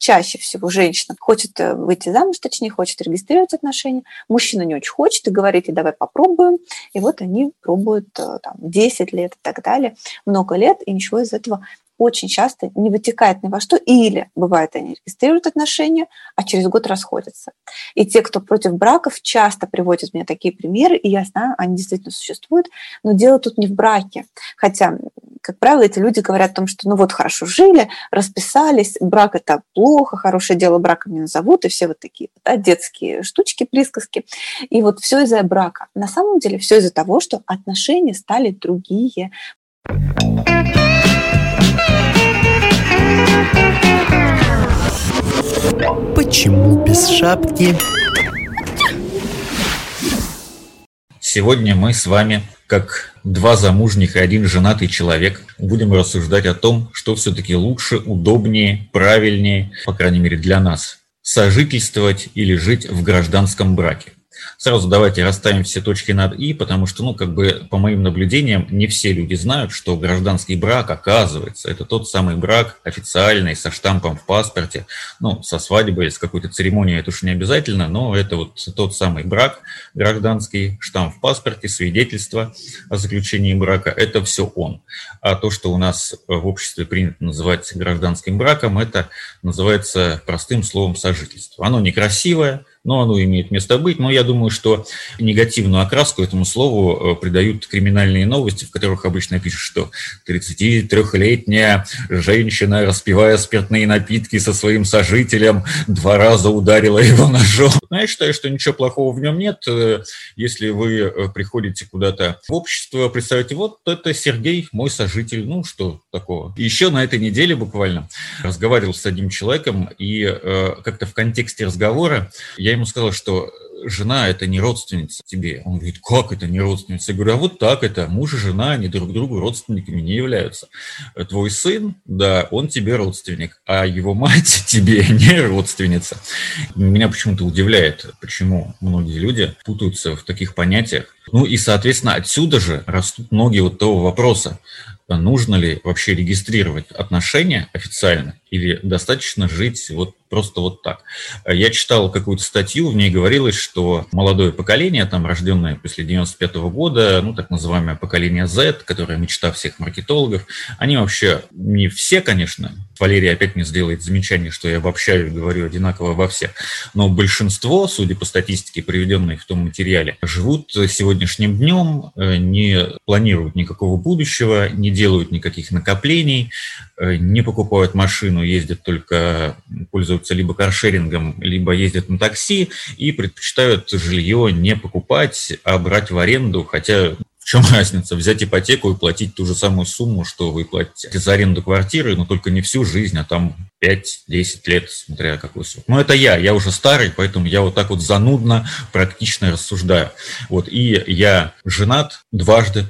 чаще всего женщина хочет э, выйти замуж, точнее, хочет регистрировать отношения, мужчина не очень хочет и говорит, и давай попробуем. И вот они пробуют э, там, 10 лет и так далее, много лет, и ничего из этого очень часто не вытекает ни во что, или бывает, они регистрируют отношения, а через год расходятся. И те, кто против браков, часто приводят мне такие примеры, и я знаю, они действительно существуют, но дело тут не в браке. Хотя, как правило, эти люди говорят о том, что ну вот хорошо жили, расписались, брак это плохо, хорошее дело браком не назовут, и все вот такие да, детские штучки, присказки. И вот все из-за брака. На самом деле все из-за того, что отношения стали другие. Почему без шапки? Сегодня мы с вами, как два замужних и один женатый человек, будем рассуждать о том, что все-таки лучше, удобнее, правильнее, по крайней мере для нас, сожительствовать или жить в гражданском браке. Сразу давайте расставим все точки над «и», потому что, ну, как бы, по моим наблюдениям, не все люди знают, что гражданский брак, оказывается, это тот самый брак официальный, со штампом в паспорте, ну, со свадьбой, с какой-то церемонией, это уж не обязательно, но это вот тот самый брак гражданский, штамп в паспорте, свидетельство о заключении брака, это все он. А то, что у нас в обществе принято называть гражданским браком, это называется простым словом сожительство. Оно некрасивое, но оно имеет место быть. Но я думаю, что негативную окраску этому слову э, придают криминальные новости, в которых обычно пишут, что 33-летняя женщина, распивая спиртные напитки со своим сожителем, два раза ударила его ножом. Я считаю, что ничего плохого в нем нет. Э, если вы э, приходите куда-то в общество, представьте, вот это Сергей, мой сожитель, ну что такого. Еще на этой неделе буквально разговаривал с одним человеком, и как-то в контексте разговора я ему сказал, что жена – это не родственница тебе. Он говорит, как это не родственница? Я говорю, а вот так это. Муж и жена, они друг другу родственниками не являются. Твой сын, да, он тебе родственник, а его мать тебе не родственница. Меня почему-то удивляет, почему многие люди путаются в таких понятиях. Ну и, соответственно, отсюда же растут ноги вот того вопроса, нужно ли вообще регистрировать отношения официально или достаточно жить вот просто вот так. Я читал какую-то статью, в ней говорилось, что молодое поколение, там рожденное после 95 -го года, ну так называемое поколение Z, которое мечта всех маркетологов, они вообще не все, конечно, Валерий опять мне сделает замечание, что я и говорю одинаково обо всех, но большинство, судя по статистике, приведенной в том материале, живут сегодняшним днем, э, не планируют никакого будущего, не делают никаких накоплений, э, не покупают машину, ездят только, пользуются либо каршерингом, либо ездят на такси и предпочитают жилье не покупать, а брать в аренду, хотя чем разница? Взять ипотеку и платить ту же самую сумму, что вы платите за аренду квартиры, но только не всю жизнь, а там 5-10 лет, смотря какой срок. Но это я, я уже старый, поэтому я вот так вот занудно, практично рассуждаю. Вот, и я женат дважды,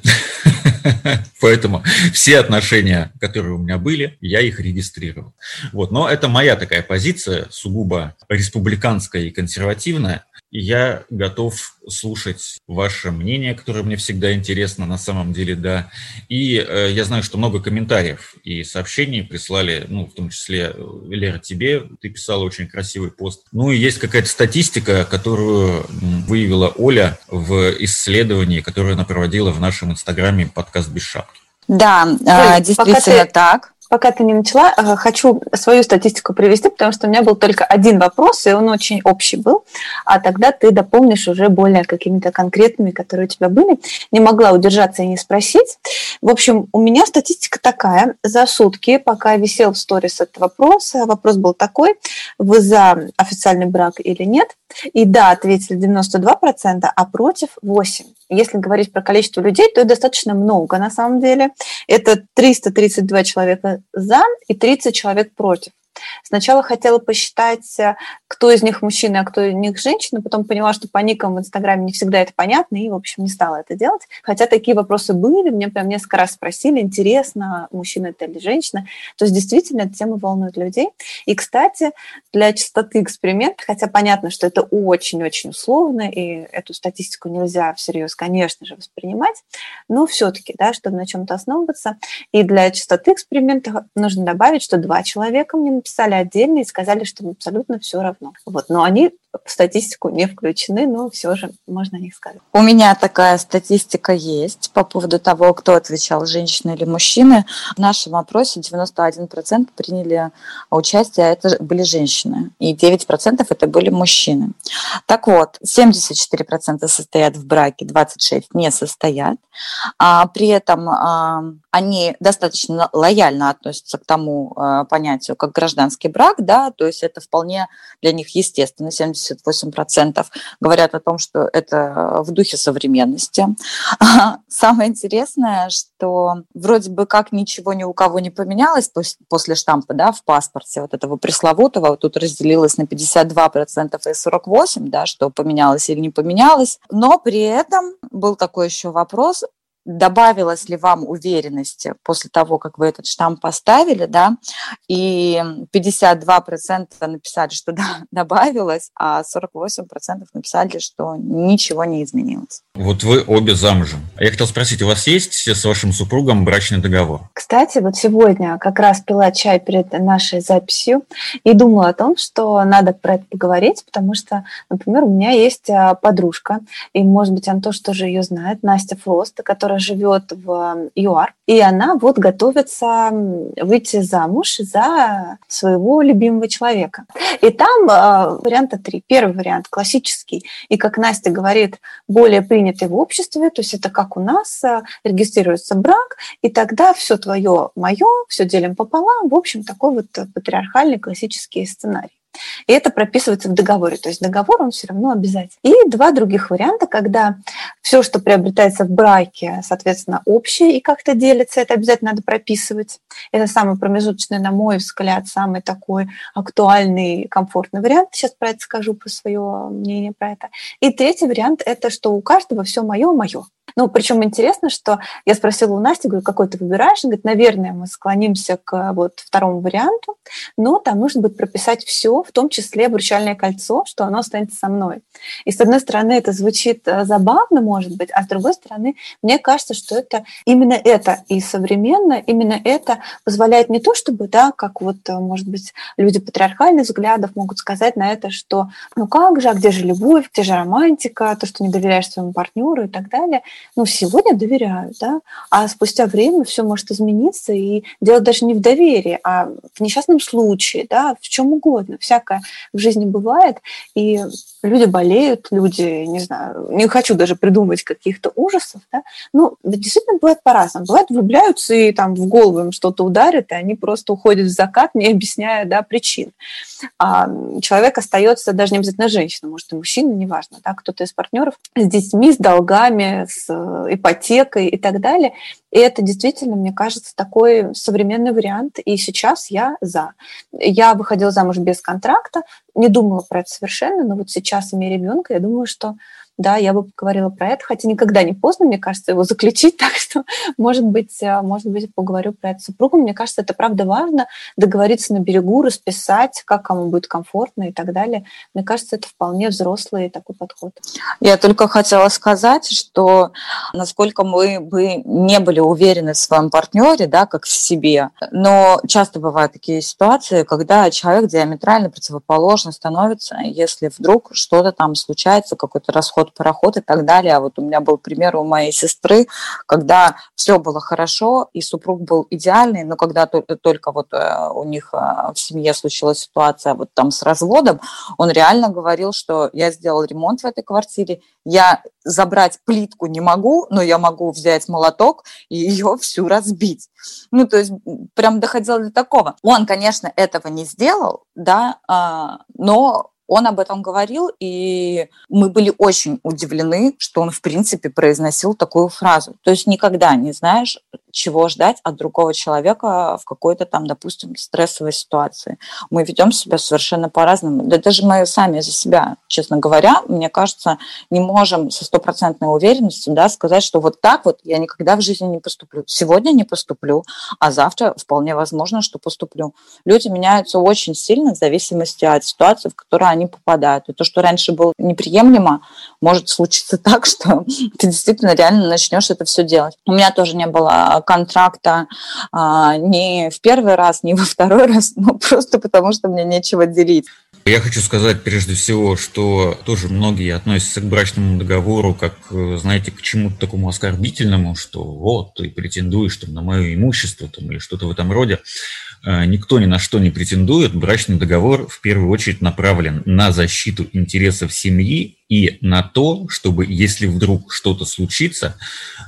поэтому все отношения, которые у меня были, я их регистрировал. Вот, но это моя такая позиция, сугубо республиканская и консервативная я готов слушать ваше мнение, которое мне всегда интересно, на самом деле, да. И э, я знаю, что много комментариев и сообщений прислали, ну, в том числе, э, Лера, тебе, ты писала очень красивый пост. Ну, и есть какая-то статистика, которую выявила Оля в исследовании, которое она проводила в нашем инстаграме подкаст «Без шапки». Да, а, Ой, действительно ты... так пока ты не начала, э, хочу свою статистику привести, потому что у меня был только один вопрос, и он очень общий был, а тогда ты дополнишь уже более какими-то конкретными, которые у тебя были. Не могла удержаться и не спросить. В общем, у меня статистика такая. За сутки, пока висел в сторис этот вопрос, вопрос был такой, вы за официальный брак или нет? И да, ответили 92%, а против 8%. Если говорить про количество людей, то достаточно много на самом деле. Это 332 человека за и 30 человек против. Сначала хотела посчитать, э, кто из них мужчина, а кто из них женщина, потом поняла, что по никам в Инстаграме не всегда это понятно, и, в общем, не стала это делать. Хотя такие вопросы были, мне прям несколько раз спросили, интересно, мужчина это или женщина. То есть, действительно, эта тема волнует людей. И, кстати, для чистоты эксперимента, хотя понятно, что это очень-очень условно, и эту статистику нельзя всерьез, конечно же, воспринимать, но все-таки, да, чтобы на чем-то основываться. И для чистоты эксперимента нужно добавить, что два человека мне написали отдельно и сказали, что им абсолютно все равно. Вот. Но они статистику не включены, но все же можно о них сказать. У меня такая статистика есть по поводу того, кто отвечал, женщины или мужчины. В нашем опросе 91% приняли участие, а это были женщины, и 9% это были мужчины. Так вот, 74% состоят в браке, 26% не состоят. А при этом а, они достаточно лояльно относятся к тому а, понятию, как гражданский брак, да, то есть это вполне для них естественно, 78% говорят о том, что это в духе современности. Самое интересное, что вроде бы как ничего ни у кого не поменялось после штампа да, в паспорте, вот этого пресловутого, тут разделилось на 52% и 48%, да, что поменялось или не поменялось, но при этом был такой еще вопрос, добавилось ли вам уверенности после того, как вы этот штамп поставили, да, и 52% написали, что да, добавилось, а 48% написали, что ничего не изменилось. Вот вы обе замужем. А я хотел спросить, у вас есть с вашим супругом брачный договор? Кстати, вот сегодня как раз пила чай перед нашей записью и думала о том, что надо про это поговорить, потому что, например, у меня есть а, подружка, и, может быть, Антош тоже ее знает, Настя Фрост, которая живет в ЮАР, и она вот готовится выйти замуж за своего любимого человека. И там э, варианта три. Первый вариант классический, и, как Настя говорит, более принятый в обществе, то есть это как у нас, э, регистрируется брак, и тогда все твое, мое, все делим пополам, в общем, такой вот патриархальный классический сценарий. И это прописывается в договоре. То есть договор, он все равно обязательно. И два других варианта, когда все, что приобретается в браке, соответственно, общее и как-то делится, это обязательно надо прописывать. Это самый промежуточный, на мой взгляд, самый такой актуальный, комфортный вариант. Сейчас про это скажу, про свое мнение про это. И третий вариант – это что у каждого все мое, мое. Ну, причем интересно, что я спросила у Насти, говорю, какой ты выбираешь? Она говорит, наверное, мы склонимся к вот второму варианту, но там нужно будет прописать все, в том числе обручальное кольцо, что оно останется со мной. И с одной стороны, это звучит э, забавно, может быть, а с другой стороны, мне кажется, что это именно это и современно, именно это позволяет не то, чтобы, да, как вот, э, может быть, люди патриархальных взглядов могут сказать на это, что ну как же, а где же любовь, где же романтика, то, что не доверяешь своему партнеру и так далее – ну, сегодня доверяют, да, а спустя время все может измениться, и дело даже не в доверии, а в несчастном случае, да, в чем угодно. Всякое в жизни бывает, и люди болеют, люди, не знаю, не хочу даже придумать каких-то ужасов, да, ну, действительно бывает по-разному. Бывает, влюбляются и там в голову им что-то ударит, и они просто уходят в закат, не объясняя, да, причин. А человек остается, даже не обязательно женщина, может, и мужчина, неважно, да, кто-то из партнеров с детьми, с долгами, с э, ипотекой и так далее. И это действительно, мне кажется, такой современный вариант. И сейчас я за. Я выходила замуж без контракта, не думала про это совершенно, но вот сейчас, имея ребенка, я думаю, что да, я бы поговорила про это, хотя никогда не поздно, мне кажется, его заключить, так что, может быть, э, может быть, поговорю про это с супругом. Мне кажется, это правда важно, договориться на берегу, расписать, как кому будет комфортно и так далее. Мне кажется, это вполне взрослый такой подход. Я только хотела сказать, что насколько мы бы не были уверены в своем партнере, да, как в себе, но часто бывают такие ситуации, когда человек диаметрально противоположно становится, если вдруг что-то там случается, какой-то расход пароход и так далее. А вот у меня был пример у моей сестры, когда все было хорошо, и супруг был идеальный, но когда только вот э, у них э, в семье случилась ситуация вот там с разводом, он реально говорил, что я сделал ремонт в этой квартире, я забрать плитку не могу, но я могу взять молоток и ее всю разбить. Ну, то есть прям доходило до такого. Он, конечно, этого не сделал, да, а, но он об этом говорил, и мы были очень удивлены, что он, в принципе, произносил такую фразу. То есть никогда не знаешь, чего ждать от другого человека в какой-то там, допустим, стрессовой ситуации. Мы ведем себя совершенно по-разному. Да даже мы сами за себя, честно говоря, мне кажется, не можем со стопроцентной уверенностью да, сказать, что вот так вот я никогда в жизни не поступлю. Сегодня не поступлю, а завтра вполне возможно, что поступлю. Люди меняются очень сильно в зависимости от ситуации, в которой они попадают. И то, что раньше было неприемлемо, может случиться так, что ты действительно реально начнешь это все делать. У меня тоже не было контракта а, не в первый раз, не во второй раз, но просто потому, что мне нечего делить. Я хочу сказать прежде всего, что тоже многие относятся к брачному договору как, знаете, к чему-то такому оскорбительному, что вот, ты претендуешь там, на мое имущество там, или что-то в этом роде. Э, никто ни на что не претендует. Брачный договор в первую очередь направлен на защиту интересов семьи и на то, чтобы, если вдруг что-то случится,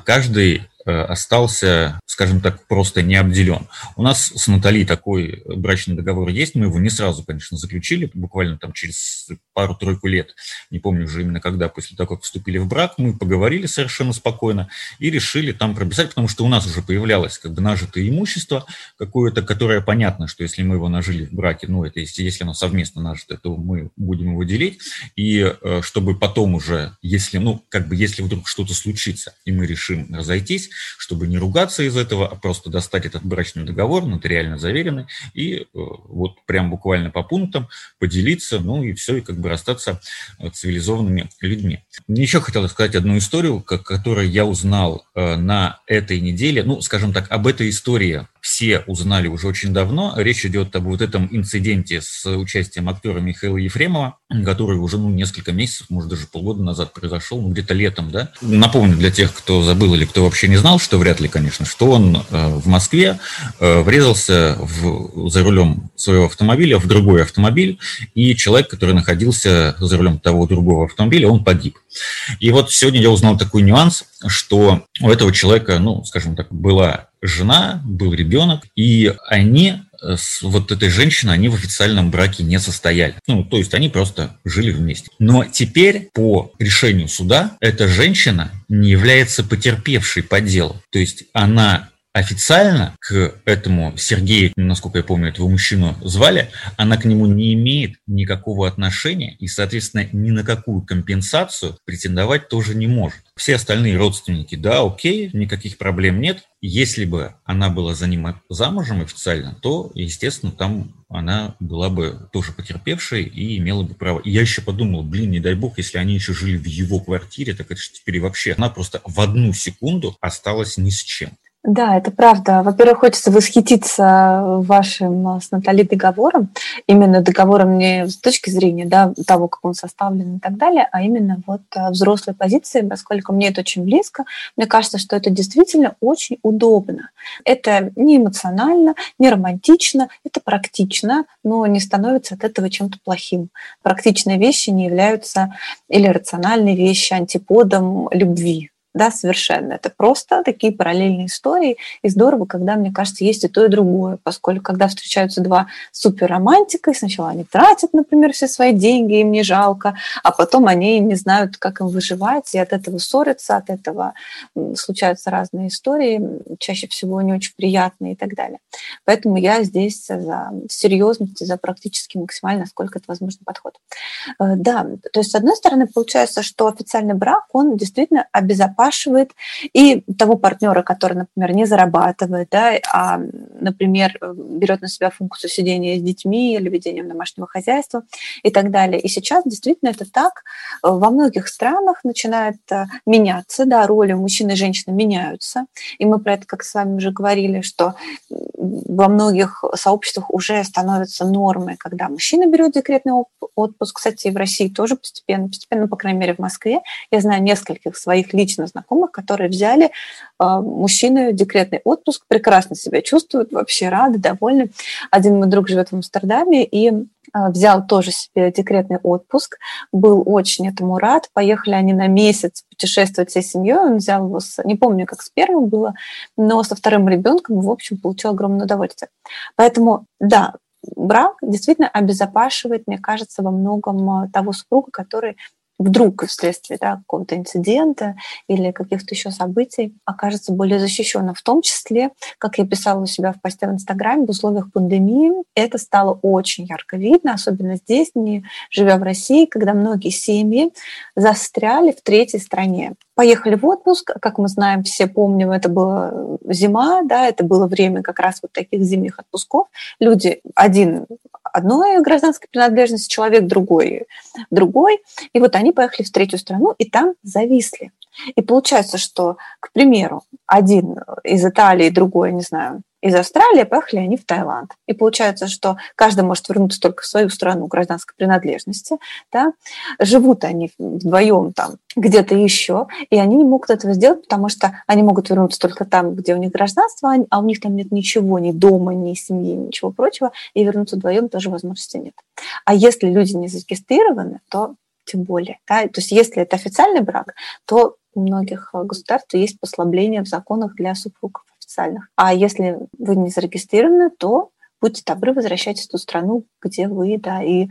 каждый остался, скажем так, просто не обделен. У нас с Натальей такой брачный договор есть, мы его не сразу, конечно, заключили, буквально там через пару-тройку лет, не помню уже именно когда, после того, как вступили в брак, мы поговорили совершенно спокойно и решили там прописать, потому что у нас уже появлялось как бы нажитое имущество какое-то, которое понятно, что если мы его нажили в браке, ну, это если, если оно совместно нажито, то мы будем его делить, и э, чтобы потом уже, если, ну, как бы, если вдруг что-то случится, и мы решим разойтись, чтобы не ругаться из этого, а просто достать этот брачный договор, нотариально заверенный, и э, вот прям буквально по пунктам поделиться, ну и все, и как бы расстаться э, цивилизованными людьми. Еще хотелось сказать одну историю, которую я узнал на этой неделе. Ну, скажем так, об этой истории все узнали уже очень давно. Речь идет об вот этом инциденте с участием актера Михаила Ефремова, который уже ну, несколько месяцев, может даже полгода назад произошел, ну где-то летом, да. Напомню для тех, кто забыл или кто вообще не знал, что вряд ли, конечно, что он э, в Москве э, врезался в, за рулем своего автомобиля в другой автомобиль, и человек, который находился за рулем того другого автомобиля, он погиб. И вот сегодня я узнал такой нюанс, что у этого человека, ну, скажем так, была жена, был ребенок, и они э, с вот этой женщиной, они в официальном браке не состояли. Ну, то есть они просто жили вместе. Но теперь по решению суда эта женщина не является потерпевшей по делу. То есть она официально к этому Сергею, насколько я помню, этого мужчину звали, она к нему не имеет никакого отношения и, соответственно, ни на какую компенсацию претендовать тоже не может. Все остальные родственники, да, окей, никаких проблем нет. Если бы она была за ним замужем официально, то, естественно, там она была бы тоже потерпевшей и имела бы право. И я еще подумал, блин, не дай бог, если они еще жили в его квартире, так это же теперь вообще она просто в одну секунду осталась ни с чем. Да, это правда. Во-первых, хочется восхититься вашим а, с Натальей договором, именно договором не с точки зрения да, того, как он составлен и так далее, а именно вот а, взрослой позиции, поскольку мне это очень близко. Мне кажется, что это действительно очень удобно. Это не эмоционально, не романтично, это практично, но не становится от этого чем-то плохим. Практичные вещи не являются или рациональные вещи антиподом любви да, совершенно. Это просто такие параллельные истории. И здорово, когда, мне кажется, есть и то, и другое, поскольку когда встречаются два суперромантика, и сначала они тратят, например, все свои деньги, им не жалко, а потом они не знают, как им выживать, и от этого ссорятся, от этого случаются разные истории, чаще всего не очень приятные и так далее. Поэтому я здесь за серьезность и за практически максимально, насколько это возможно, подход. Э, да, то есть, с одной стороны, получается, что официальный брак, он действительно обезопасен запашивает, и того партнера, который, например, не зарабатывает, да, а, например, берет на себя функцию сидения с детьми или ведением домашнего хозяйства и так далее. И сейчас действительно это так. Во многих странах начинает э, меняться, да, роли мужчины и женщины меняются. И мы про это, как с вами уже говорили, что во многих сообществах уже становятся нормой, когда мужчина берет декретный отпуск. Кстати, и в России тоже постепенно, постепенно, по крайней мере, в Москве. Я знаю нескольких своих лично знакомых, которые взяли э, мужчины декретный отпуск, прекрасно себя чувствуют, вообще рады, довольны. Один мой друг живет в Амстердаме и э, взял тоже себе декретный отпуск, был очень этому рад. Поехали они на месяц путешествовать всей семьей. Он взял его, с, не помню, как с первым было, но со вторым ребенком, в общем, получил огромное удовольствие. Поэтому, да, брак действительно обезопашивает, мне кажется, во многом э, того супруга, который вдруг вследствие да, какого-то инцидента или каких-то еще событий окажется более защищенным. В том числе, как я писала у себя в посте в Инстаграме, в условиях пандемии это стало очень ярко видно, особенно здесь, не живя в России, когда многие семьи застряли в третьей стране. Поехали в отпуск, как мы знаем, все помним, это была зима, да, это было время как раз вот таких зимних отпусков. Люди, один одной гражданской принадлежности, человек другой, другой, и вот они поехали в третью страну и там зависли. И получается, что, к примеру, один из Италии, другой, не знаю, из Австралии, поехали они в Таиланд. И получается, что каждый может вернуться только в свою страну гражданской принадлежности. Да? Живут они вдвоем там где-то еще, и они не могут этого сделать, потому что они могут вернуться только там, где у них гражданство, а у них там нет ничего, ни дома, ни семьи, ничего прочего, и вернуться вдвоем тоже возможности нет. А если люди не зарегистрированы, то тем более. Да? То есть если это официальный брак, то у многих государств есть послабления в законах для супругов официальных. А если вы не зарегистрированы, то будьте добры, возвращайтесь в ту страну, где вы, да, и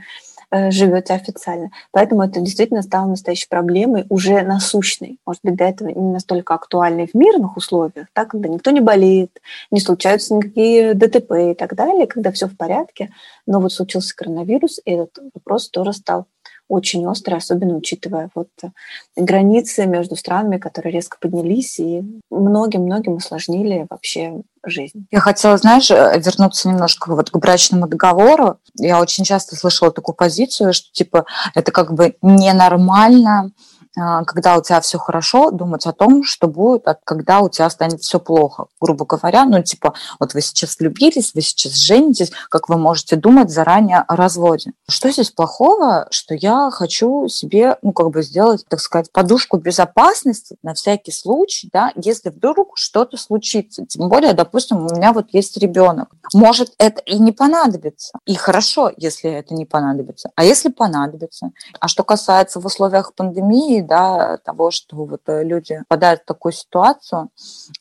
э, живете официально. Поэтому это действительно стало настоящей проблемой, уже насущной. Может быть, до этого не настолько актуальной в мирных условиях, да, когда никто не болеет, не случаются никакие ДТП и так далее, когда все в порядке. Но вот случился коронавирус, и этот вопрос тоже стал очень острый, особенно учитывая вот э, границы между странами, которые резко поднялись и многим-многим усложнили вообще жизнь. Я хотела, знаешь, э, вернуться немножко вот к брачному договору. Я очень часто слышала такую позицию, что типа это как бы ненормально, когда у тебя все хорошо, думать о том, что будет, когда у тебя станет все плохо, грубо говоря. Ну, типа, вот вы сейчас влюбились, вы сейчас женитесь, как вы можете думать заранее о разводе. Что здесь плохого, что я хочу себе, ну, как бы сделать, так сказать, подушку безопасности на всякий случай, да, если вдруг что-то случится. Тем более, допустим, у меня вот есть ребенок. Может, это и не понадобится. И хорошо, если это не понадобится. А если понадобится? А что касается в условиях пандемии, да, того, что вот э, люди попадают в такую ситуацию,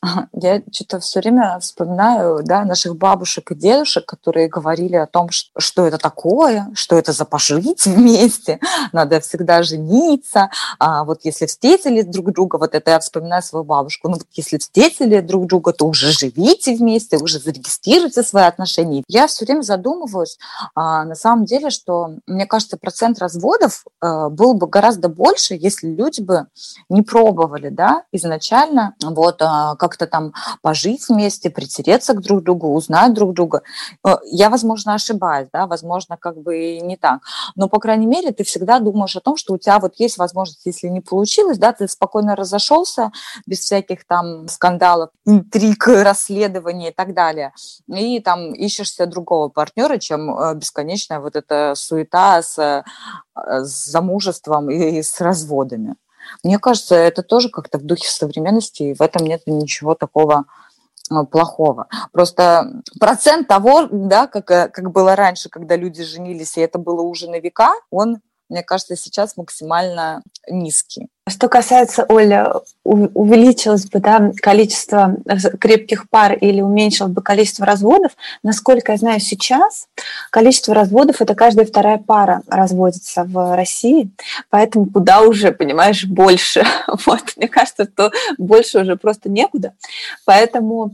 я что-то все время вспоминаю, да, наших бабушек и дедушек, которые говорили о том, что, это такое, что это за пожить вместе, надо всегда жениться, а вот если встретили друг друга, вот это я вспоминаю свою бабушку, ну вот если встретили друг друга, то уже живите вместе, уже зарегистрируйте свои отношения. Я все время задумываюсь, а, на самом деле, что, мне кажется, процент разводов а, был бы гораздо больше, если люди бы не пробовали, да, изначально вот а, как-то там пожить вместе, притереться к друг другу, узнать друг друга. Э, я, возможно, ошибаюсь, да, возможно, как бы не так, но, по крайней мере, ты всегда думаешь о том, что у тебя вот есть возможность, если не получилось, да, ты спокойно разошелся без всяких там скандалов, интриг, расследований и так далее, и там ищешься другого партнера, чем э, бесконечная вот эта суета с, э, с замужеством и с разводами. Мне кажется, это тоже как-то в духе современности, и в этом нет ничего такого э, плохого. Просто процент того, да, как, э, как было раньше, когда люди женились, и это было уже на века, он, мне кажется, сейчас максимально низкий. Что касается, Оля, увеличилось бы да, количество крепких пар или уменьшилось бы количество разводов, насколько я знаю сейчас, количество разводов – это каждая вторая пара разводится в России, поэтому куда уже, понимаешь, больше. Вот, мне кажется, что больше уже просто некуда. Поэтому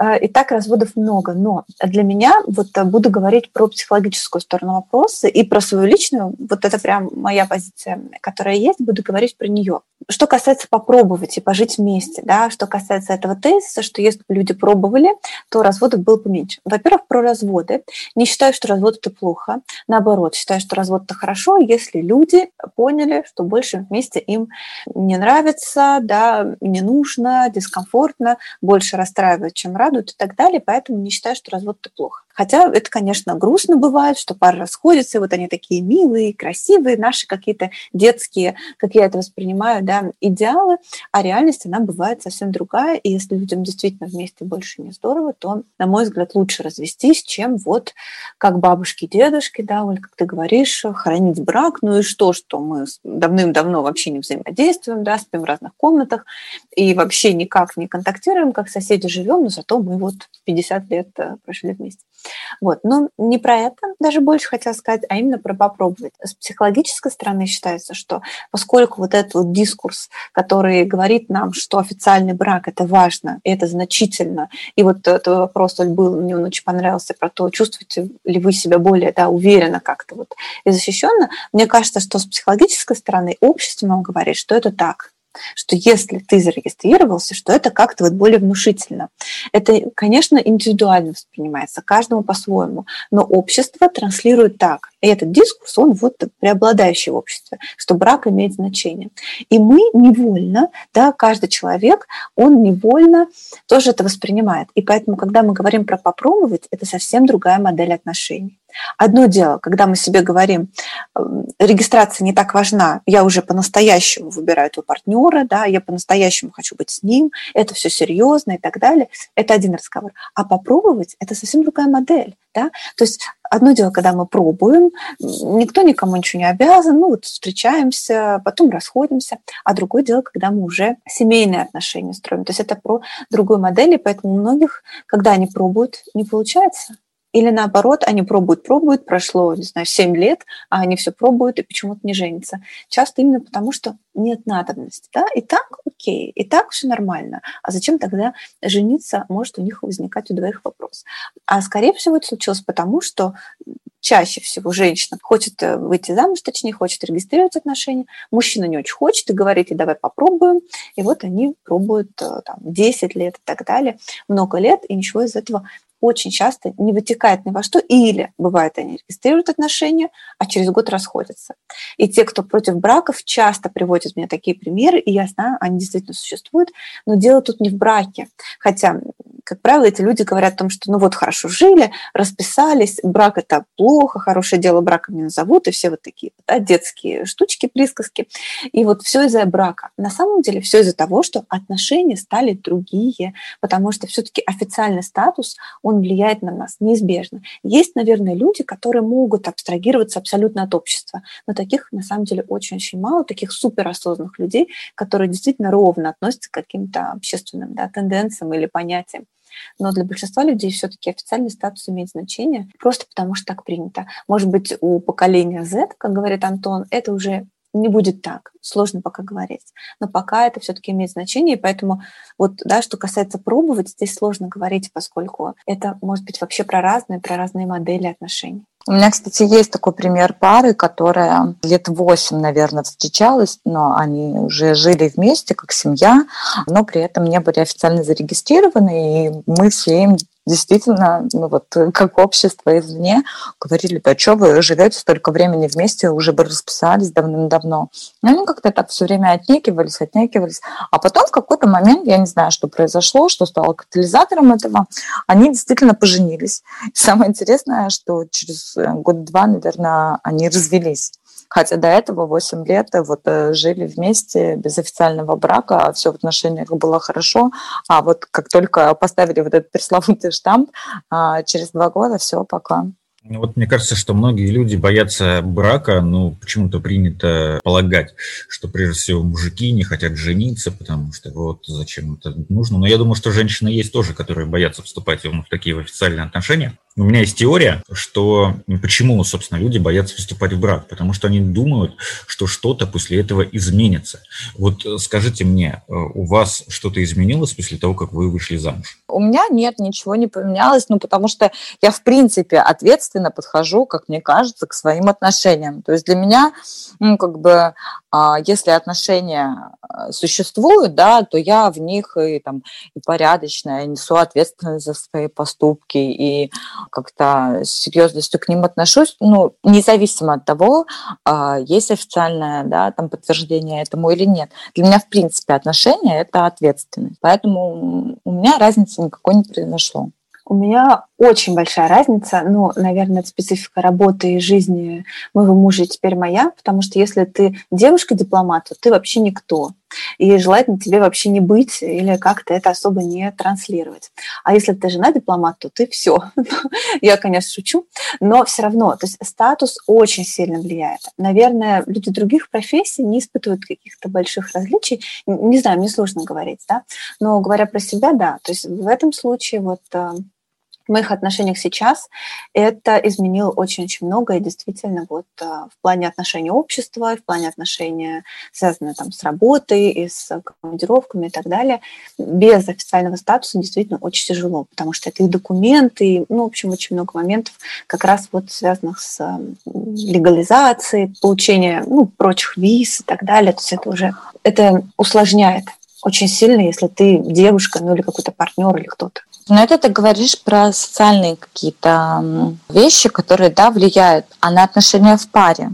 э, и так разводов много. Но для меня, вот э, буду говорить про психологическую сторону вопроса и про свою личную, вот это прям моя позиция, которая есть, буду говорить про нее ее. Что касается попробовать и пожить вместе, да, что касается этого тезиса, что если бы люди пробовали, то разводов было поменьше. Во-первых, про разводы. Не считаю, что развод это плохо. Наоборот, считаю, что развод это хорошо, если люди поняли, что больше вместе им не нравится, да, не нужно, дискомфортно, больше расстраивает, чем радует и так далее. Поэтому не считаю, что развод это плохо. Хотя это, конечно, грустно бывает, что пары расходятся, и вот они такие милые, красивые, наши какие-то детские, как я это воспринимаю, да, идеалы, а реальность, она бывает совсем другая, и если людям действительно вместе больше не здорово, то, на мой взгляд, лучше развестись, чем вот как бабушки дедушки, да, Оль, как ты говоришь, хранить брак, ну и что, что мы давным-давно вообще не взаимодействуем, да, спим в разных комнатах и вообще никак не контактируем, как соседи живем, но зато мы вот 50 лет э, прожили вместе. Вот. Но не про это даже больше хотела сказать, а именно про попробовать. С психологической стороны считается, что поскольку вот этот вот дискурс, который говорит нам, что официальный брак – это важно, это значительно, и вот этот вопрос Оль, был, мне он очень понравился, про то, чувствуете ли вы себя более да, уверенно как-то вот и защищенно, мне кажется, что с психологической стороны общество нам говорит, что это так, что если ты зарегистрировался, что это как-то вот более внушительно. Это, конечно, индивидуально воспринимается, каждому по-своему, но общество транслирует так. И этот дискурс, он вот преобладающий в обществе, что брак имеет значение. И мы невольно, да, каждый человек, он невольно тоже это воспринимает. И поэтому, когда мы говорим про попробовать, это совсем другая модель отношений. Одно дело, когда мы себе говорим, эм, регистрация не так важна, я уже по-настоящему выбираю этого партнера, да, я по-настоящему хочу быть с ним, это все серьезно и так далее, это один разговор. А попробовать – это совсем другая модель. Да? То есть одно дело, когда мы пробуем, никто никому ничего не обязан, ну вот встречаемся, потом расходимся, а другое дело, когда мы уже семейные отношения строим. То есть это про другую модель, и поэтому у многих, когда они пробуют, не получается. Или наоборот, они пробуют, пробуют, прошло, не знаю, 7 лет, а они все пробуют и почему-то не женятся. Часто именно потому, что нет надобности. Да? И так окей, и так все нормально. А зачем тогда жениться? Может у них возникать у двоих вопрос. А скорее всего это случилось потому, что чаще всего женщина хочет э, выйти замуж, точнее, хочет регистрировать отношения, мужчина не очень хочет и говорит, и давай попробуем. И вот они пробуют э, там, 10 лет и так далее, много лет, и ничего из этого очень часто не вытекает ни во что, или бывает, они регистрируют отношения, а через год расходятся. И те, кто против браков, часто приводят мне такие примеры, и я знаю, они действительно существуют, но дело тут не в браке. Хотя, как правило, эти люди говорят о том, что ну вот хорошо жили, расписались, брак это плохо, хорошее дело браком не назовут, и все вот такие да, детские штучки, присказки. И вот все из-за брака. На самом деле все из-за того, что отношения стали другие, потому что все-таки официальный статус, он влияет на нас неизбежно. Есть, наверное, люди, которые могут абстрагироваться абсолютно от общества, но таких на самом деле очень-очень мало, таких суперосознанных людей, которые действительно ровно относятся к каким-то общественным да, тенденциям или понятиям. Но для большинства людей все-таки официальный статус имеет значение просто потому, что так принято. Может быть, у поколения Z, как говорит Антон, это уже не будет так. Сложно пока говорить. Но пока это все-таки имеет значение, и поэтому вот, да, что касается пробовать, здесь сложно говорить, поскольку это может быть вообще про разные, про разные модели отношений. У меня, кстати, есть такой пример пары, которая лет восемь, наверное, встречалась, но они уже жили вместе, как семья, но при этом не были официально зарегистрированы, и мы все им действительно, ну вот как общество извне говорили, да что вы живете столько времени вместе, уже бы расписались давным-давно. Но они как-то так все время отнекивались, отнекивались. А потом в какой-то момент, я не знаю, что произошло, что стало катализатором этого, они действительно поженились. И самое интересное, что через э, год-два, наверное, они развелись. Хотя до этого 8 лет вот э, жили вместе без официального брака, все в отношениях было хорошо, а вот как только поставили вот этот пресловутый штамп, а, через два года все, пока. Ну, вот мне кажется, что многие люди боятся брака, ну, почему-то принято полагать, что прежде всего мужики не хотят жениться, потому что вот зачем это нужно. Но я думаю, что женщины есть тоже, которые боятся вступать в такие официальные отношения. У меня есть теория, что почему, собственно, люди боятся вступать в брак, потому что они думают, что что-то после этого изменится. Вот скажите мне, у вас что-то изменилось после того, как вы вышли замуж? У меня нет, ничего не поменялось, ну, потому что я, в принципе, ответственно подхожу, как мне кажется, к своим отношениям. То есть для меня, ну, как бы, а, если отношения а, существуют, да, то я в них и, там, и порядочная, несу ответственность за свои поступки, и как-то с серьезностью к ним отношусь, ну, независимо от того, а, есть официальное, да, там, подтверждение этому или нет. Для меня, в принципе, отношения – это ответственность. Поэтому у меня разницы никакой не произошло. У меня очень большая разница, ну, наверное, это специфика работы и жизни моего мужа теперь моя, потому что если ты девушка-дипломат, то ты вообще никто. И желательно тебе вообще не быть или как-то это особо не транслировать. А если ты жена-дипломат, то ты все. Я, конечно, шучу, но все равно, то есть статус очень сильно влияет. Наверное, люди других профессий не испытывают каких-то больших различий. Не знаю, мне сложно говорить, да, но говоря про себя, да, то есть в этом случае вот э, в моих отношениях сейчас это изменило очень-очень много, и действительно вот э, в плане отношений общества, в плане отношений, связанных там с работой и с командировками и так далее, без официального статуса действительно очень тяжело, потому что это и документы, ну, в общем, очень много моментов как раз вот связанных с легализацией, получением, ну, прочих виз и так далее, то есть это уже это усложняет очень сильно, если ты девушка, ну или какой-то партнер или кто-то. Но это ты говоришь про социальные какие-то вещи, которые, да, влияют, а на отношения в паре?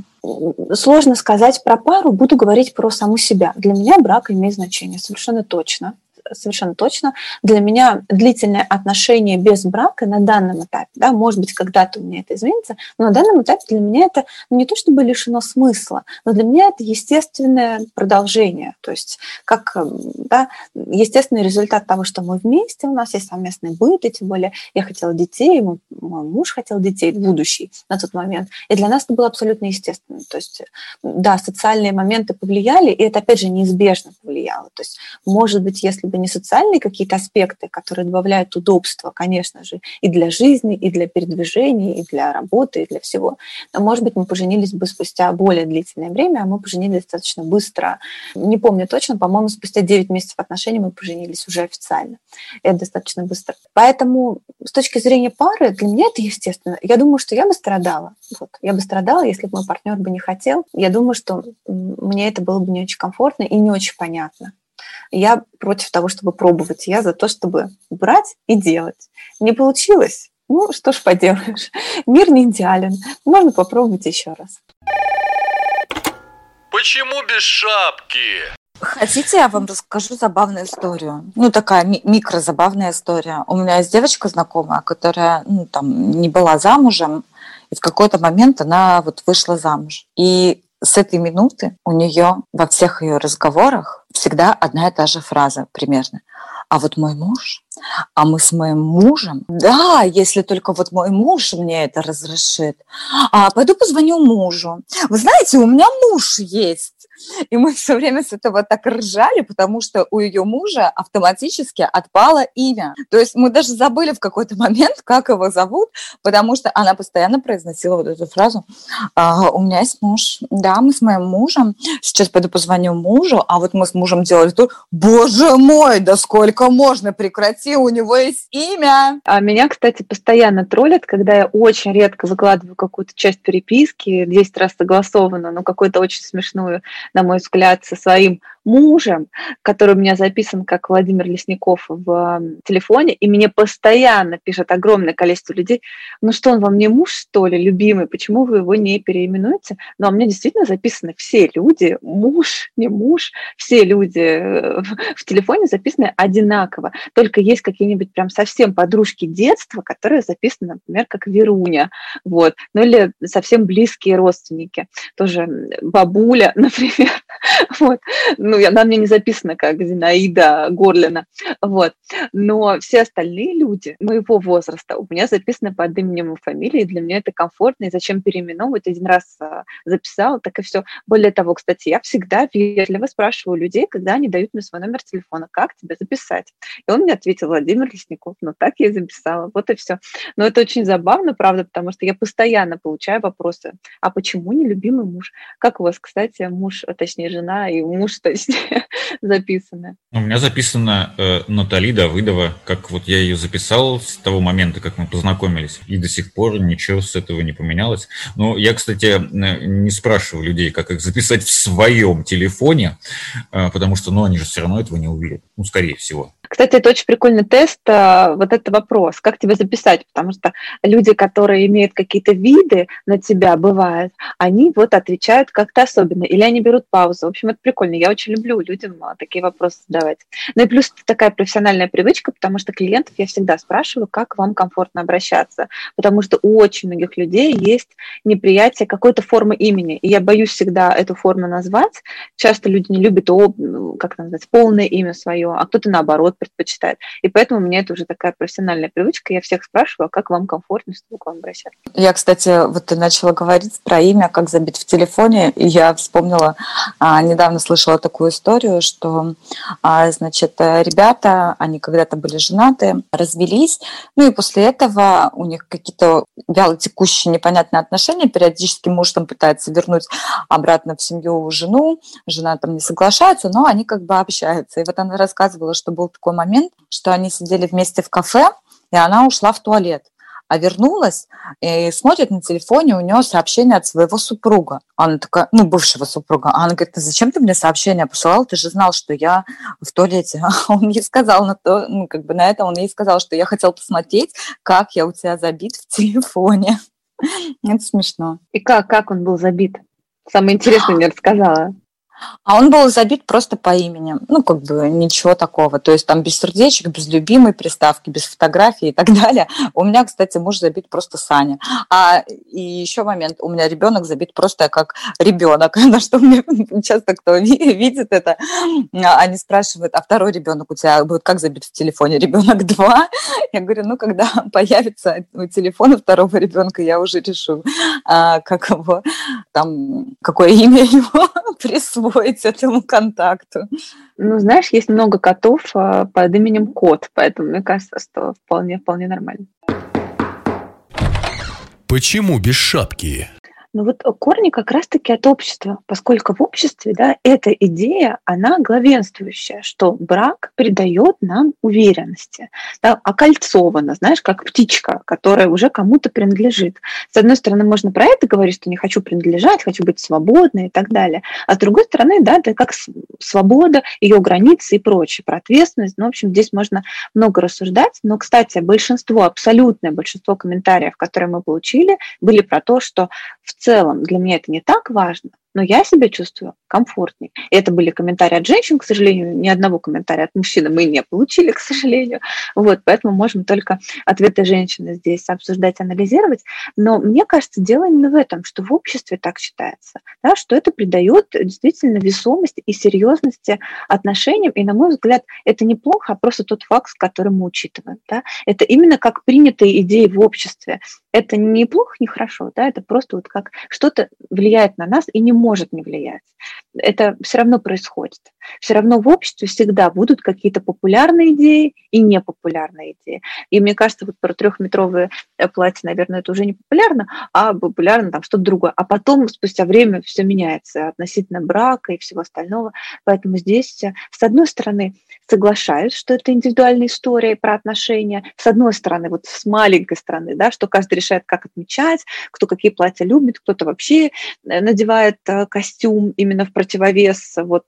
Сложно сказать про пару, буду говорить про саму себя. Для меня брак имеет значение, совершенно точно совершенно точно. Для меня длительное отношение без брака на данном этапе, да, может быть, когда-то у меня это изменится, но на данном этапе для меня это не то чтобы лишено смысла, но для меня это естественное продолжение, то есть как да, естественный результат того, что мы вместе, у нас есть совместный быт, и тем более я хотела детей, мой муж хотел детей, будущий на тот момент, и для нас это было абсолютно естественно. То есть, да, социальные моменты повлияли, и это, опять же, неизбежно повлияло. То есть, может быть, если бы не социальные какие-то аспекты, которые добавляют удобства, конечно же, и для жизни, и для передвижения, и для работы, и для всего. Но, может быть, мы поженились бы спустя более длительное время, а мы поженились достаточно быстро. Не помню точно, по-моему, спустя 9 месяцев отношений мы поженились уже официально. Это достаточно быстро. Поэтому с точки зрения пары, для меня это естественно. Я думаю, что я бы страдала. Вот. Я бы страдала, если бы мой партнер бы не хотел. Я думаю, что мне это было бы не очень комфортно и не очень понятно. Я против того, чтобы пробовать. Я за то, чтобы брать и делать. Не получилось? Ну, что ж поделаешь. Мир не идеален. Можно попробовать еще раз. Почему без шапки? Хотите, я вам расскажу забавную историю? Ну, такая ми- микрозабавная история. У меня есть девочка знакомая, которая ну, там, не была замужем, и в какой-то момент она вот вышла замуж. И с этой минуты у нее во всех ее разговорах всегда одна и та же фраза примерно. А вот мой муж, а мы с моим мужем, да, если только вот мой муж мне это разрешит, а пойду позвоню мужу. Вы знаете, у меня муж есть. И мы все время с этого так ржали, потому что у ее мужа автоматически отпало имя. То есть мы даже забыли в какой-то момент, как его зовут, потому что она постоянно произносила вот эту фразу. А, у меня есть муж. Да, мы с моим мужем. Сейчас пойду позвоню мужу, а вот мы с мужем делали то. Боже мой, да сколько можно, прекрати, у него есть имя. А меня, кстати, постоянно троллят, когда я очень редко выкладываю какую-то часть переписки, 10 раз согласованно, но какую-то очень смешную на мой взгляд, со своим мужем, который у меня записан как Владимир Лесников в телефоне, и мне постоянно пишет огромное количество людей, ну что, он вам не муж, что ли, любимый, почему вы его не переименуете? Но у меня действительно записаны все люди, муж, не муж, все люди э, в телефоне записаны одинаково, только есть какие-нибудь прям совсем подружки детства, которые записаны, например, как Веруня, вот, ну или совсем близкие родственники, тоже бабуля, например, вот, ну, она мне не записана как Зинаида Горлина, вот. Но все остальные люди моего возраста у меня записаны под именем и фамилией, для меня это комфортно, и зачем переименовывать, один раз а, записала, так и все. Более того, кстати, я всегда вежливо спрашиваю людей, когда они дают мне свой номер телефона, как тебя записать? И он мне ответил, Владимир Лесников, ну так я и записала, вот и все. Но это очень забавно, правда, потому что я постоянно получаю вопросы, а почему не любимый муж? Как у вас, кстати, муж, точнее, жена и муж, точнее, есть записаны. У меня записана э, Натали Давыдова, как вот я ее записал с того момента, как мы познакомились, и до сих пор ничего с этого не поменялось. Но я, кстати, не спрашиваю людей, как их записать в своем телефоне, э, потому что, ну, они же все равно этого не увидят, ну, скорее всего. Кстати, это очень прикольный тест, э, вот это вопрос, как тебя записать, потому что люди, которые имеют какие-то виды на тебя, бывает, они вот отвечают как-то особенно, или они берут паузу. В общем, это прикольно. Я очень люблю людям а, такие вопросы задавать. Ну и плюс такая профессиональная привычка, потому что клиентов я всегда спрашиваю, как вам комфортно обращаться, потому что у очень многих людей есть неприятие какой-то формы имени, и я боюсь всегда эту форму назвать. Часто люди не любят, как называется, полное имя свое, а кто-то наоборот вот предпочитает. И поэтому у меня это уже такая профессиональная привычка. Я всех спрашиваю, а как вам комфортно, чтобы к вам обращаться. Я, кстати, вот ты начала говорить про имя, как забить в телефоне, и я вспомнила, а, недавно слышала такую историю, что, а, значит, ребята, они когда-то были женаты, развелись, ну и после этого у них какие-то вяло текущие непонятные отношения, периодически муж там пытается вернуть обратно в семью жену, жена там не соглашается, но они как бы общаются. И вот она рассказывала, что был такой момент, что они сидели вместе в кафе, и она ушла в туалет. а вернулась и смотрит на телефоне, у нее сообщение от своего супруга. Она такая, ну, бывшего супруга. А она говорит, зачем ты мне сообщение посылал? Ты же знал, что я в туалете. А он ей сказал на то, ну, как бы на это он ей сказал, что я хотел посмотреть, как я у тебя забит в телефоне. Это смешно. И как, как он был забит? Самое интересное мне рассказала. А он был забит просто по имени. Ну, как бы ничего такого. То есть там без сердечек, без любимой приставки, без фотографии и так далее. У меня, кстати, муж забит просто Саня. А и еще момент, у меня ребенок забит просто как ребенок. На что мне часто кто видит это, они спрашивают, а второй ребенок у тебя будет как забит в телефоне? Ребенок два? Я говорю, ну, когда появится у телефона второго ребенка, я уже решу, а, как его, там, какое имя его присвоить присвоить этому контакту. Ну, знаешь, есть много котов а, под именем Кот, поэтому мне кажется, что вполне-вполне нормально. Почему без шапки? Но ну, вот корни как раз-таки от общества, поскольку в обществе да, эта идея, она главенствующая, что брак придает нам уверенности, да, окольцовано, знаешь, как птичка, которая уже кому-то принадлежит. С одной стороны, можно про это говорить, что не хочу принадлежать, хочу быть свободной и так далее, а с другой стороны, да, это как свобода, ее границы и прочее, про ответственность. Ну, в общем, здесь можно много рассуждать, но, кстати, большинство, абсолютное большинство комментариев, которые мы получили, были про то, что в целом. Для меня это не так важно, но я себя чувствую комфортнее. И это были комментарии от женщин, к сожалению, ни одного комментария от мужчины мы не получили, к сожалению. Вот, поэтому можем только ответы женщины здесь обсуждать, анализировать. Но мне кажется, дело именно в этом, что в обществе так считается, да, что это придает действительно весомости и серьезности отношениям. И, на мой взгляд, это неплохо, а просто тот факт, который мы учитываем. Да. Это именно как принятые идеи в обществе. Это не плохо, не хорошо, да, это просто вот как что-то влияет на нас и не может не влиять. Это все равно происходит. Все равно в обществе всегда будут какие-то популярные идеи и непопулярные идеи. И мне кажется, вот про трехметровые э, платья, наверное, это уже не популярно, а популярно там что-то другое. А потом, спустя время, все меняется относительно брака и всего остального. Поэтому здесь, э, с одной стороны, соглашаюсь, что это индивидуальная история про отношения. С одной стороны, вот с маленькой стороны, да, что каждый решает, как отмечать, кто какие платья любит, кто-то вообще э, надевает костюм именно в противовес вот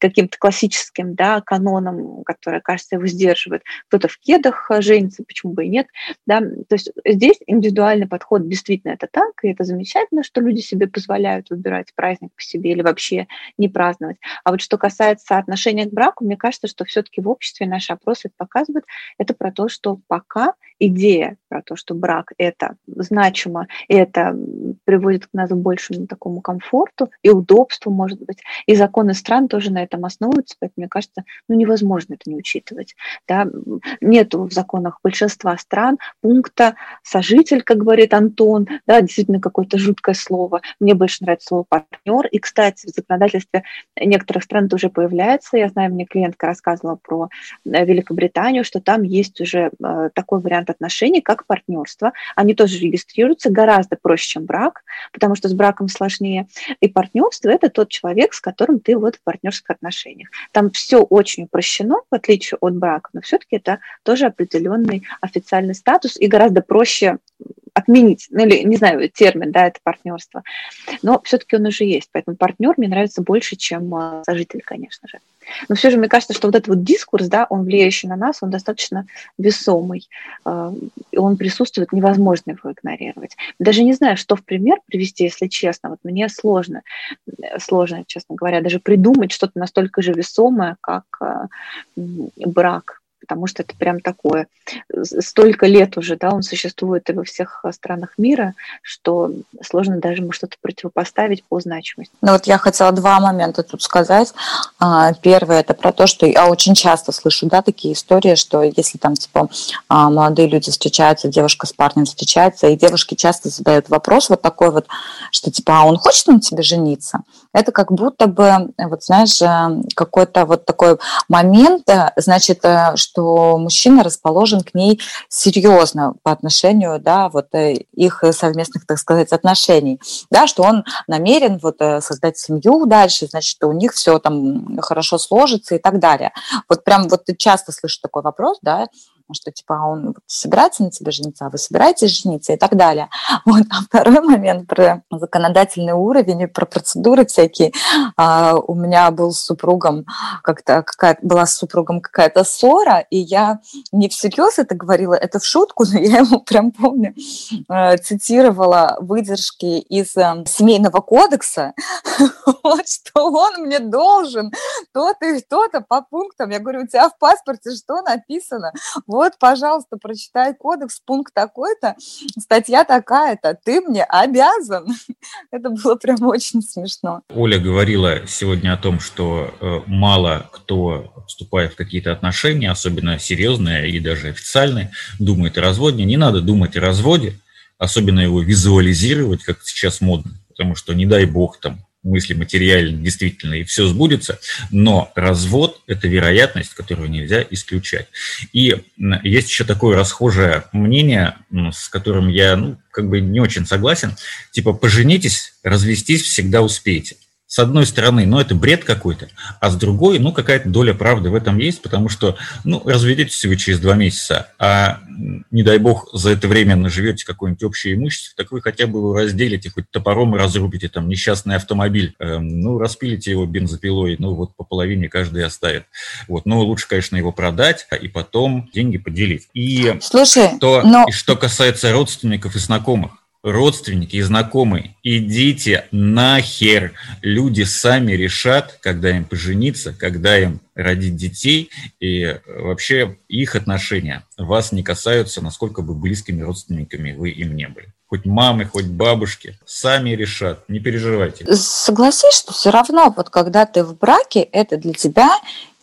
каким-то классическим да, канонам, которые, кажется, его сдерживают. Кто-то в кедах женится, почему бы и нет. Да? То есть здесь индивидуальный подход действительно это так, и это замечательно, что люди себе позволяют выбирать праздник по себе или вообще не праздновать. А вот что касается отношения к браку, мне кажется, что все-таки в обществе наши опросы показывают, это про то, что пока идея про то, что брак это значимо, это приводит к нас большему такому комфорту и удобству, может быть, и законы стран тоже на этом основываются, поэтому, мне кажется, ну, невозможно это не учитывать. Да? Нету в законах большинства стран пункта «сожитель», как говорит Антон, да, действительно какое-то жуткое слово. Мне больше нравится слово «партнер». И, кстати, в законодательстве некоторых стран это уже появляется. Я знаю, мне клиентка рассказывала про э, Великобританию, что там есть уже э, такой вариант отношений, как партнерство. Они тоже регистрируются гораздо проще, чем брак, потому что с браком сложнее. И партнерство – это тот человек, с которым ты вот в партнерских отношениях. Там все очень упрощено, в отличие от брака, но все-таки это тоже определенный официальный статус и гораздо проще отменить, ну или, не знаю, термин, да, это партнерство. Но все-таки он уже есть, поэтому партнер мне нравится больше, чем а, сожитель, конечно же. Но все же мне кажется, что вот этот вот дискурс, да, он влияющий на нас, он достаточно весомый, а, и он присутствует, невозможно его игнорировать. Даже не знаю, что в пример привести, если честно, вот мне сложно, сложно, честно говоря, даже придумать что-то настолько же весомое, как брак, потому что это прям такое. Столько лет уже, да, он существует и во всех странах мира, что сложно даже ему что-то противопоставить по значимости. Ну вот я хотела два момента тут сказать. А, первое это про то, что я очень часто слышу, да, такие истории, что если там типа а, молодые люди встречаются, девушка с парнем встречается, и девушки часто задают вопрос вот такой вот, что типа, а он хочет на тебе жениться? Это как будто бы, вот знаешь, э, какой-то вот такой момент, э, значит, э, что что мужчина расположен к ней серьезно по отношению, да, вот э, их совместных, так сказать, отношений, да, что он намерен вот э, создать семью дальше, значит, у них все там хорошо сложится и так далее. Вот прям вот часто слышишь такой вопрос, да, что типа а он собирается на тебе жениться, а вы собираетесь жениться и так далее. Вот. А второй момент про законодательный уровень и про процедуры всякие. А, у меня был с супругом как-то какая была с супругом какая-то ссора, и я не всерьез это говорила, это в шутку, но я ему прям помню, э, цитировала выдержки из э, семейного кодекса, вот что он мне должен то-то и то-то по пунктам. Я говорю, у тебя в паспорте что написано? Вот, пожалуйста, прочитай кодекс, пункт такой-то, статья такая-то, ты мне обязан. Это было прям очень смешно. Оля говорила сегодня о том, что э, мало кто, вступая в какие-то отношения, особенно серьезные и даже официальные, думает о разводе. Не надо думать о разводе, особенно его визуализировать, как сейчас модно, потому что, не дай бог, там мысли материальны действительно, и все сбудется, но развод – это вероятность, которую нельзя исключать. И есть еще такое расхожее мнение, с которым я ну, как бы не очень согласен, типа «поженитесь, развестись всегда успеете» с одной стороны, ну, это бред какой-то, а с другой, ну, какая-то доля правды в этом есть, потому что, ну, разведетесь вы через два месяца, а, не дай бог, за это время наживете какое-нибудь общее имущество, так вы хотя бы его разделите, хоть топором разрубите там несчастный автомобиль, э, ну, распилите его бензопилой, ну, вот по половине каждый оставит. Вот, но лучше, конечно, его продать и потом деньги поделить. И, Слушай, то, но... и что касается родственников и знакомых, родственники и знакомые, идите нахер. Люди сами решат, когда им пожениться, когда им родить детей, и вообще их отношения вас не касаются, насколько бы близкими родственниками вы им не были. Хоть мамы, хоть бабушки, сами решат, не переживайте. Согласись, что все равно, вот когда ты в браке, это для тебя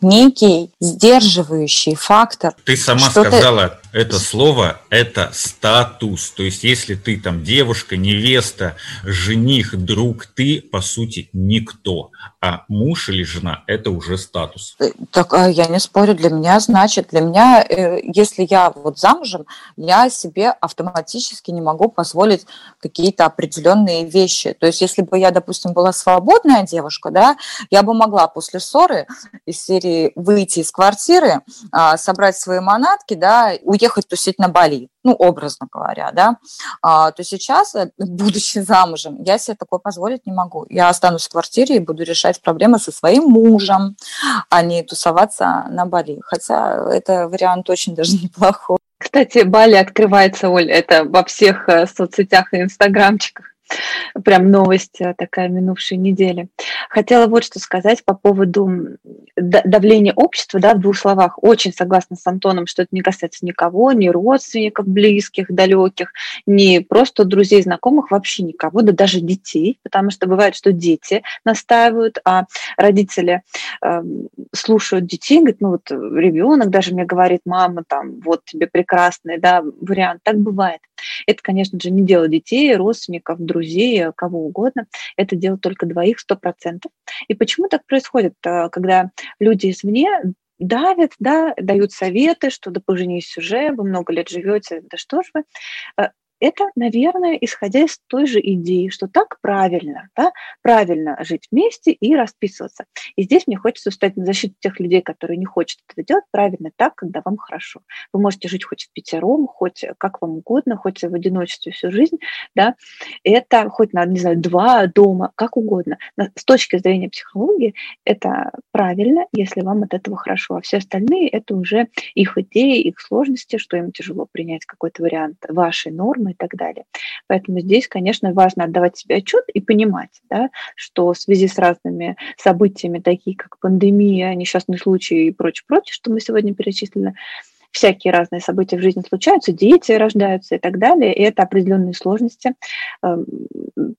некий сдерживающий фактор. Ты сама сказала это слово, это статус. То есть, если ты там девушка, невеста, жених, друг, ты, по сути, никто. А муж или жена – это уже статус. Э, так а я не спорю, для меня значит, для меня, э, если я вот замужем, я себе автоматически не могу позволить какие-то определенные вещи. То есть, если бы я, допустим, была свободная девушка, да, я бы могла после ссоры из серии выйти из квартиры, а, собрать свои манатки, да, уехать тусить на Бали, ну, образно говоря, да, а, то сейчас, э, будучи замужем, я себе такое позволить не могу. Я останусь в квартире и буду решать проблемы со своим мужем, а не тусоваться на Бали. Хотя это вариант очень даже неплохой. Кстати, Бали открывается, Оль, это во всех э, соцсетях и инстаграмчиках прям новость э, такая минувшей недели. Хотела вот что сказать по поводу давления общества, да, в двух словах. Очень согласна с Антоном, что это не касается никого, ни родственников близких, далеких, ни просто друзей, знакомых, вообще никого, да даже детей, потому что бывает, что дети настаивают, а родители э, слушают детей, говорят, ну вот ребенок даже мне говорит, мама, там, вот тебе прекрасный, да, вариант. Так бывает. Это, конечно же, не дело детей, родственников, друзей, кого угодно. Это дело только двоих, сто процентов. И почему так происходит, э, когда люди извне давят, да, дают советы, что да поженись уже, вы много лет живете, да что ж вы. Это, наверное, исходя из той же идеи, что так правильно, да, правильно жить вместе и расписываться. И здесь мне хочется встать на защиту тех людей, которые не хотят это делать правильно так, когда вам хорошо. Вы можете жить хоть в пятером, хоть как вам угодно, хоть в одиночестве всю жизнь, да, это хоть на, не знаю, два дома, как угодно. С точки зрения психологии это правильно, если вам от этого хорошо, а все остальные это уже их идеи, их сложности, что им тяжело принять какой-то вариант вашей нормы, и так далее. Поэтому здесь, конечно, важно отдавать себе отчет и понимать, да, что в связи с разными событиями, такие как пандемия, несчастный случай и прочее, прочее, что мы сегодня перечислили, всякие разные события в жизни случаются, дети рождаются и так далее, и это определенные сложности, эм,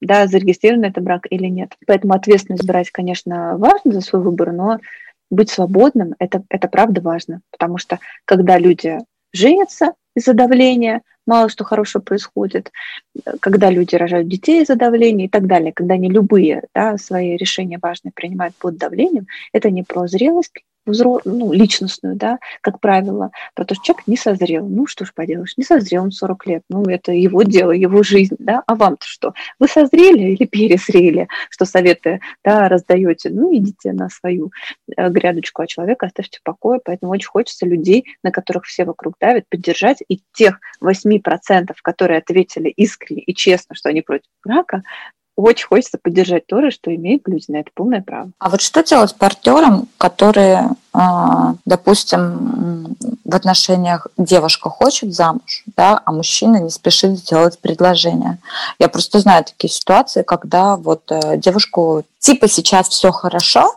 да, зарегистрирован это брак или нет. Поэтому ответственность брать, конечно, важно за свой выбор, но быть свободным это, это правда важно, потому что когда люди женятся из-за давления, мало что хорошего происходит, когда люди рожают детей из-за давления и так далее, когда они любые да, свои решения важные принимают под давлением, это не про зрелость взро... ну, личностную, да, как правило, про то, что человек не созрел. Ну, что ж поделаешь, не созрел он 40 лет, ну, это его дело, его жизнь, да, а вам-то что? Вы созрели или пересрели, что советы, да, раздаете? Ну, идите на свою э, грядочку, а человека оставьте в покое, поэтому очень хочется людей, на которых все вокруг давят, поддержать, и тех 8%, которые ответили искренне и честно, что они против брака, очень хочется поддержать тоже, что имеют люди на это полное право. А вот что делать партнерам, которые, а, допустим, в отношениях девушка хочет замуж, да, а мужчина не спешит сделать предложение? Я просто знаю такие ситуации, когда вот э, девушку типа сейчас все хорошо,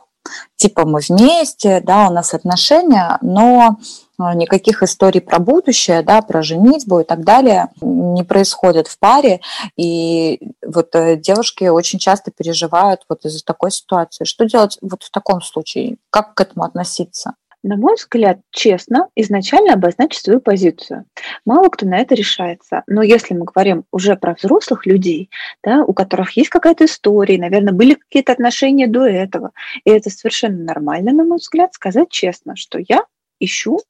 типа мы вместе, да, у нас отношения, но никаких историй про будущее, да, про женитьбу и так далее не происходит в паре. И вот э, девушки очень часто переживают вот из-за такой ситуации. Что делать вот в таком случае? Как к этому относиться? на мой взгляд, честно, изначально обозначить свою позицию. Мало кто на это решается. Но если мы говорим уже про взрослых людей, да, у которых есть какая-то история, наверное, были какие-то отношения до этого, и это совершенно нормально, на мой взгляд, сказать честно, что я ищу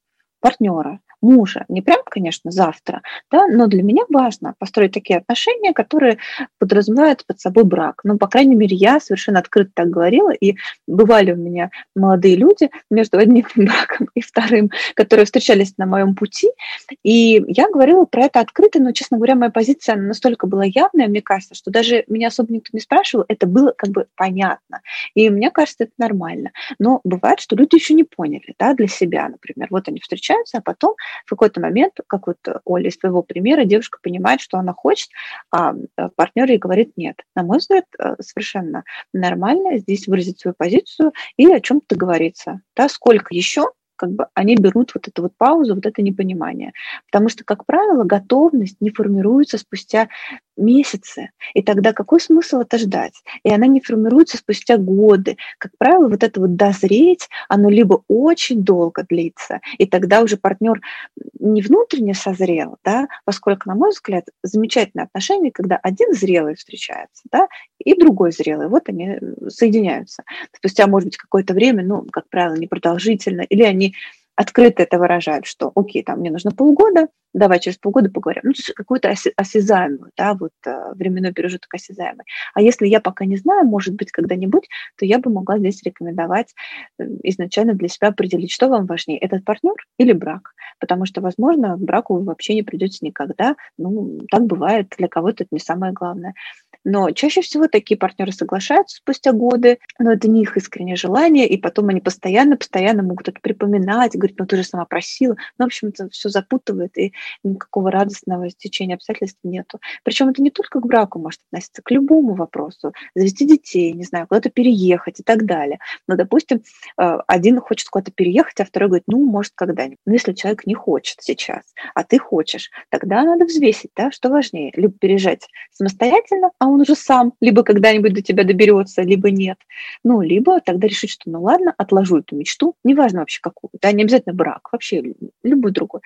партнера, мужа. Не прям, конечно, завтра, да, но для меня важно построить такие отношения, которые подразумевают под собой брак. Ну, по крайней мере, я совершенно открыто так говорила, и бывали у меня молодые люди между одним браком и вторым, которые встречались на моем пути, и я говорила про это открыто, но, честно говоря, моя позиция настолько была явная, мне кажется, что даже меня особо никто не спрашивал, это было как бы понятно. И мне кажется, это нормально. Но бывает, что люди еще не поняли, да, для себя, например. Вот они встречаются, а потом в какой-то момент, как вот э, Оля из твоего примера, девушка понимает, что она хочет, а э, партнер ей говорит нет. На мой взгляд, э, совершенно нормально здесь выразить свою позицию и о чем-то договориться. Да, сколько еще как бы они берут вот эту вот паузу, вот это непонимание. Потому что, как правило, готовность не формируется спустя месяцы. И тогда какой смысл это ждать? И она не формируется спустя годы. Как правило, вот это вот дозреть, оно либо очень долго длится, и тогда уже партнер не внутренне созрел, да, поскольку, на мой взгляд, замечательные отношения, когда один зрелый встречается, да, и другой зрелый, вот они соединяются. Спустя, может быть, какое-то время, ну, как правило, непродолжительно, или они открыто это выражают, что окей, там мне нужно полгода, давай через полгода поговорим. Ну, какую-то осязаемую, да, вот э, временной промежуток осязаемый. А если я пока не знаю, может быть, когда-нибудь, то я бы могла здесь рекомендовать э, изначально для себя определить, что вам важнее, этот партнер или брак. Потому что, возможно, браку вы вообще не придете никогда. Ну, так бывает, для кого-то это не самое главное. Но чаще всего такие партнеры соглашаются спустя годы, но это не их искреннее желание, и потом они постоянно-постоянно могут это припоминать, говорить, ну ты же сама просила. Ну, в общем, это все запутывает, и никакого радостного стечения обстоятельств нету. Причем это не только к браку может относиться, к любому вопросу. Завести детей, не знаю, куда-то переехать и так далее. Но, допустим, э, один хочет куда-то переехать, а второй говорит, ну, может, когда-нибудь. Но если человек не хочет сейчас, а ты хочешь, тогда надо взвесить, да, что важнее, либо переезжать самостоятельно, а он уже сам, либо когда-нибудь до тебя доберется, либо нет. Ну, либо тогда решить, что ну ладно, отложу эту мечту, неважно вообще какую, да, не обязательно брак, вообще любой другой.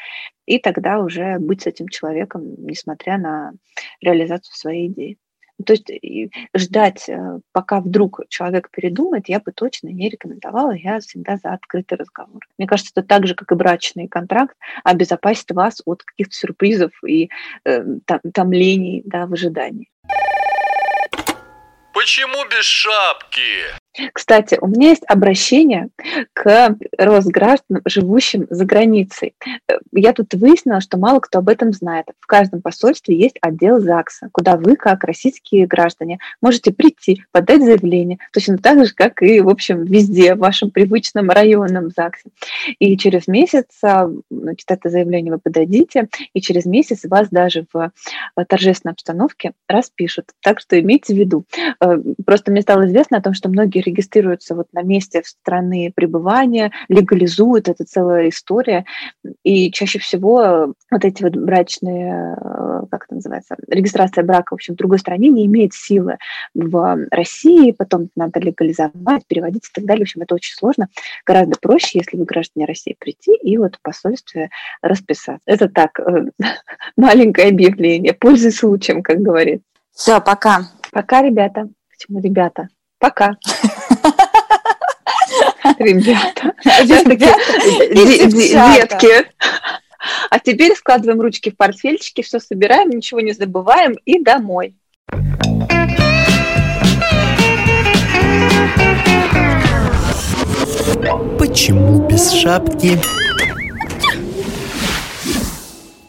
И тогда уже быть с этим человеком, несмотря на реализацию своей идеи. То есть ждать, э, пока вдруг человек передумает, я бы точно не рекомендовала. Я всегда за открытый разговор. Мне кажется, это так же, как и брачный контракт, обезопасит вас от каких-то сюрпризов и э, томлений да, в ожидании. Почему без шапки? Кстати, у меня есть обращение к Росгражданам, живущим за границей. Я тут выяснила, что мало кто об этом знает. В каждом посольстве есть отдел ЗАГСа, куда вы, как российские граждане, можете прийти, подать заявление, точно так же, как и, в общем, везде, в вашем привычном районном ЗАГСе. И через месяц а, значит, это заявление вы подадите, и через месяц вас даже в торжественной обстановке распишут. Так что имейте в виду. Э, просто мне стало известно о том, что многие регистрируются вот на месте в страны пребывания, легализуют, это целая история. И чаще всего вот эти вот брачные, э, как это называется, регистрация брака, в общем, в другой стране не имеет силы в России, потом надо легализовать, переводить и так далее. В общем, это очень сложно. Гораздо проще, если вы граждане России, прийти и вот в посольстве расписаться. Это так, э, маленькое объявление. Пользуясь случаем, как говорится. Все, пока. Пока, ребята. Почему ребята? Пока. Ребята. Детки. А теперь складываем ручки в портфельчики, все собираем, ничего не забываем и домой. Почему без шапки?